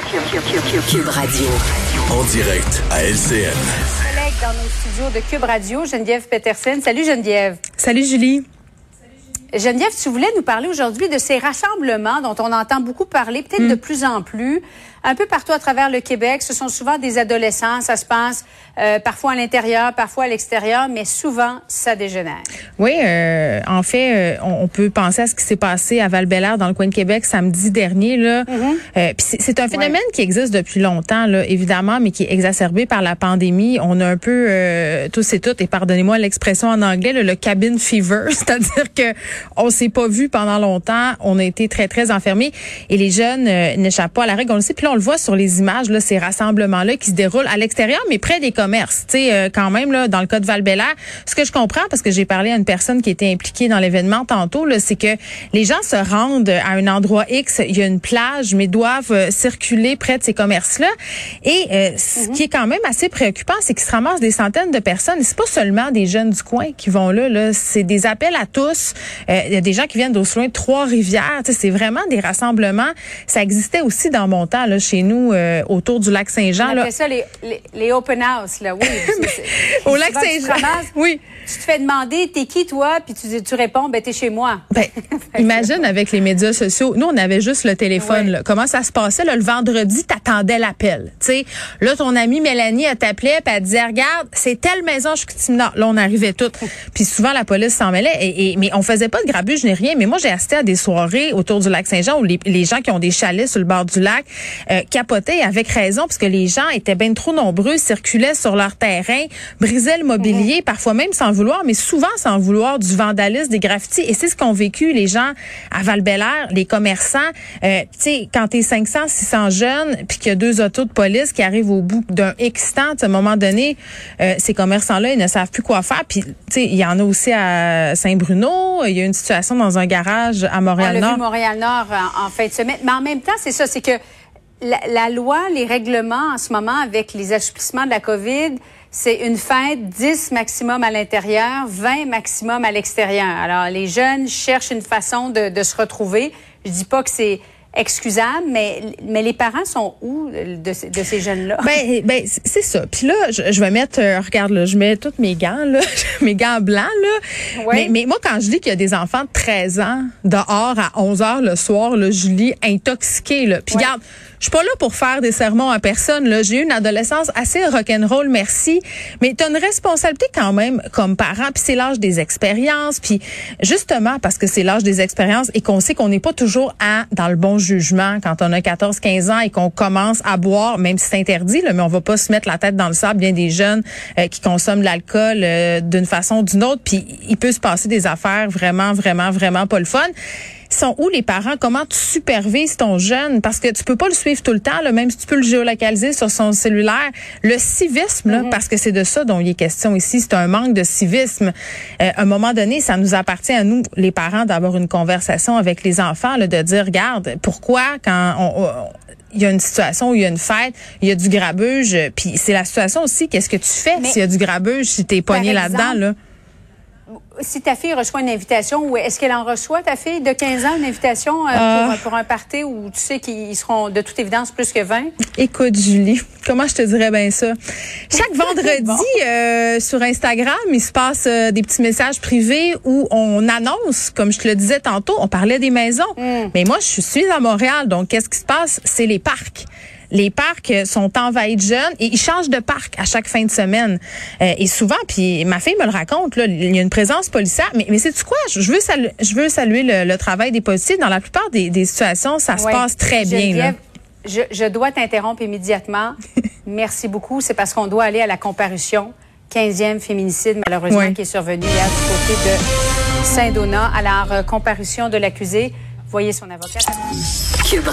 Cube Radio. En direct à LCN. Collègue dans nos studios de Cube Radio, Geneviève Peterson. Salut Geneviève. Salut Julie. Geneviève, tu voulais nous parler aujourd'hui de ces rassemblements dont on entend beaucoup parler, peut-être de plus en plus, un peu partout à travers le Québec. Ce sont souvent des adolescents, ça se passe euh, parfois à l'intérieur, parfois à l'extérieur, mais souvent ça dégénère. Oui, euh, en fait, euh, on, on peut penser à ce qui s'est passé à val dans le coin de Québec samedi dernier. Là. Euh, c'est, un phénomène qui existe depuis longtemps, là, évidemment, mais qui est exacerbé par la pandémie. On a un peu euh, tous et toutes, et pardonnez-moi l'expression en anglais, là, le cabin fever, c'est-à-dire que on s'est pas vu pendant longtemps, on a été très très enfermés et les jeunes euh, n'échappent pas à la règle. On le sait, puis là on le voit sur les images, là, ces rassemblements-là qui se déroulent à l'extérieur, mais près des commerces. Tu sais, euh, quand même là, dans le cas de val ce que je comprends parce que j'ai parlé à une personne qui était impliquée dans l'événement tantôt, là, c'est que les gens se rendent à un endroit X, il y a une plage, mais doivent euh, circuler près de ces commerces-là. Et euh, ce qui est quand même assez préoccupant, c'est qu'ils se ramassent des centaines de personnes. Et c'est pas seulement des jeunes du coin qui vont là, là c'est des appels à tous. Euh, Il y a des gens qui viennent d'aussi loin de Trois-Rivières. C'est vraiment des rassemblements. Ça existait aussi dans mon temps, là, chez nous, euh, autour du lac Saint-Jean. On ça les, les, les open house, là, oui. Au lac Saint-Jean. Oui. Tu te fais demander, t'es qui toi? Puis tu, tu réponds, ben t'es chez moi. Ben, imagine avec les médias sociaux. Nous, on avait juste le téléphone. Ouais. là. Comment ça se passait? Là, le vendredi, t'attendais l'appel. Tu sais, là, ton amie Mélanie, elle t'appelait, puis elle disait, regarde, c'est telle maison, je suis Là, on arrivait toutes. Puis souvent, la police s'en mêlait. Et, et- mais on faisait pas de grabuge ni rien. Mais moi, j'ai assisté à des soirées autour du lac Saint-Jean où les, les gens qui ont des chalets sur le bord du lac euh, capotaient avec raison parce que les gens étaient bien trop nombreux, circulaient sur leur terrain, brisaient le mobilier, parfois même sans vouloir, mais souvent sans vouloir, du vandalisme, des graffitis. Et c'est ce qu'ont vécu les gens à val les commerçants. Euh, tu sais, quand t'es 500, 600 jeunes, puis qu'il y a deux autos de police qui arrivent au bout d'un X temps, à un moment donné, euh, ces commerçants-là, ils ne savent plus quoi faire. Puis, tu sais, il y en a aussi à Saint-Bruno. Il y a une situation dans un garage à On Montréal-Nord. vu Montréal-Nord en, en fin de semaine. Mais en même temps, c'est ça, c'est que la, la loi, les règlements en ce moment avec les assouplissements de la COVID, c'est une fête 10 maximum à l'intérieur, 20 maximum à l'extérieur. Alors, les jeunes cherchent une façon de, de se retrouver. Je dis pas que c'est excusable, mais, mais les parents sont où de, ces- de ces jeunes-là? Ben, ben c- c'est ça. Puis là, je, je vais mettre, euh, regarde, là, je mets tous mes gants, là, mes gants blancs, là. Mais, mais moi, quand je dis qu'il y a des enfants de 13 ans dehors à 11 heures le soir, là, Julie, intoxiqués, là. Puis regarde, je suis pas là pour faire des sermons à personne, là. J'ai eu une adolescence assez rock'n'roll, merci. Mais tu une responsabilité quand même comme parent. Puis c'est l'âge des expériences. Puis justement, parce que c'est l'âge des expériences et qu'on sait qu'on n'est pas toujours à, dans le bon jugement quand on a 14, 15 ans et qu'on commence à boire, même si c'est interdit, là, mais on va pas se mettre la tête dans le sable. Bien des jeunes euh, qui consomment l'alcool euh, d'une façon ou d'une autre. Puis il peut se passer des affaires vraiment, vraiment, vraiment pas le fun sont où les parents? Comment tu supervises ton jeune? Parce que tu peux pas le suivre tout le temps, là, même si tu peux le géolocaliser sur son cellulaire. Le civisme, là, parce que c'est de ça dont il est question ici, c'est un manque de civisme. Euh, à un moment donné, ça nous appartient à nous, les parents, d'avoir une conversation avec les enfants, là, de dire, regarde, pourquoi quand on- on- il y a une situation où il y a une fête, il y a du grabuge, puis c'est la situation aussi, qu'est-ce que tu fais s'il y a du grabuge, si t'es pogné là-dedans, là? Si ta fille reçoit une invitation, ou est-ce qu'elle en reçoit, ta fille de 15 ans, une invitation euh, Ah. pour, pour un party où tu sais qu'ils seront de toute évidence plus que 20? Écoute, Julie, comment je te dirais bien ça? Chaque vendredi, Bon. euh, sur Instagram, il se passe euh, des petits messages privés où on annonce, comme je te le disais tantôt, on parlait des maisons. Mais moi, je suis à Montréal, donc qu'est-ce qui se passe? C'est les parcs. Les parcs sont envahis de jeunes et ils changent de parc à chaque fin de semaine. Euh, et souvent, puis ma fille me le raconte, là, il y a une présence policière. Mais, mais c'est tu quoi? Je veux, saluer, je veux saluer le, le travail des policiers. Dans la plupart des, des situations, ça se passe très bien. Là. Je, je dois t'interrompre immédiatement. Merci beaucoup. C'est parce qu'on doit aller à la comparution. 15e féminicide, malheureusement, qui est survenu hier du côté de Saint-Donat. Alors, euh, comparution de l'accusé. Voyez son avocat.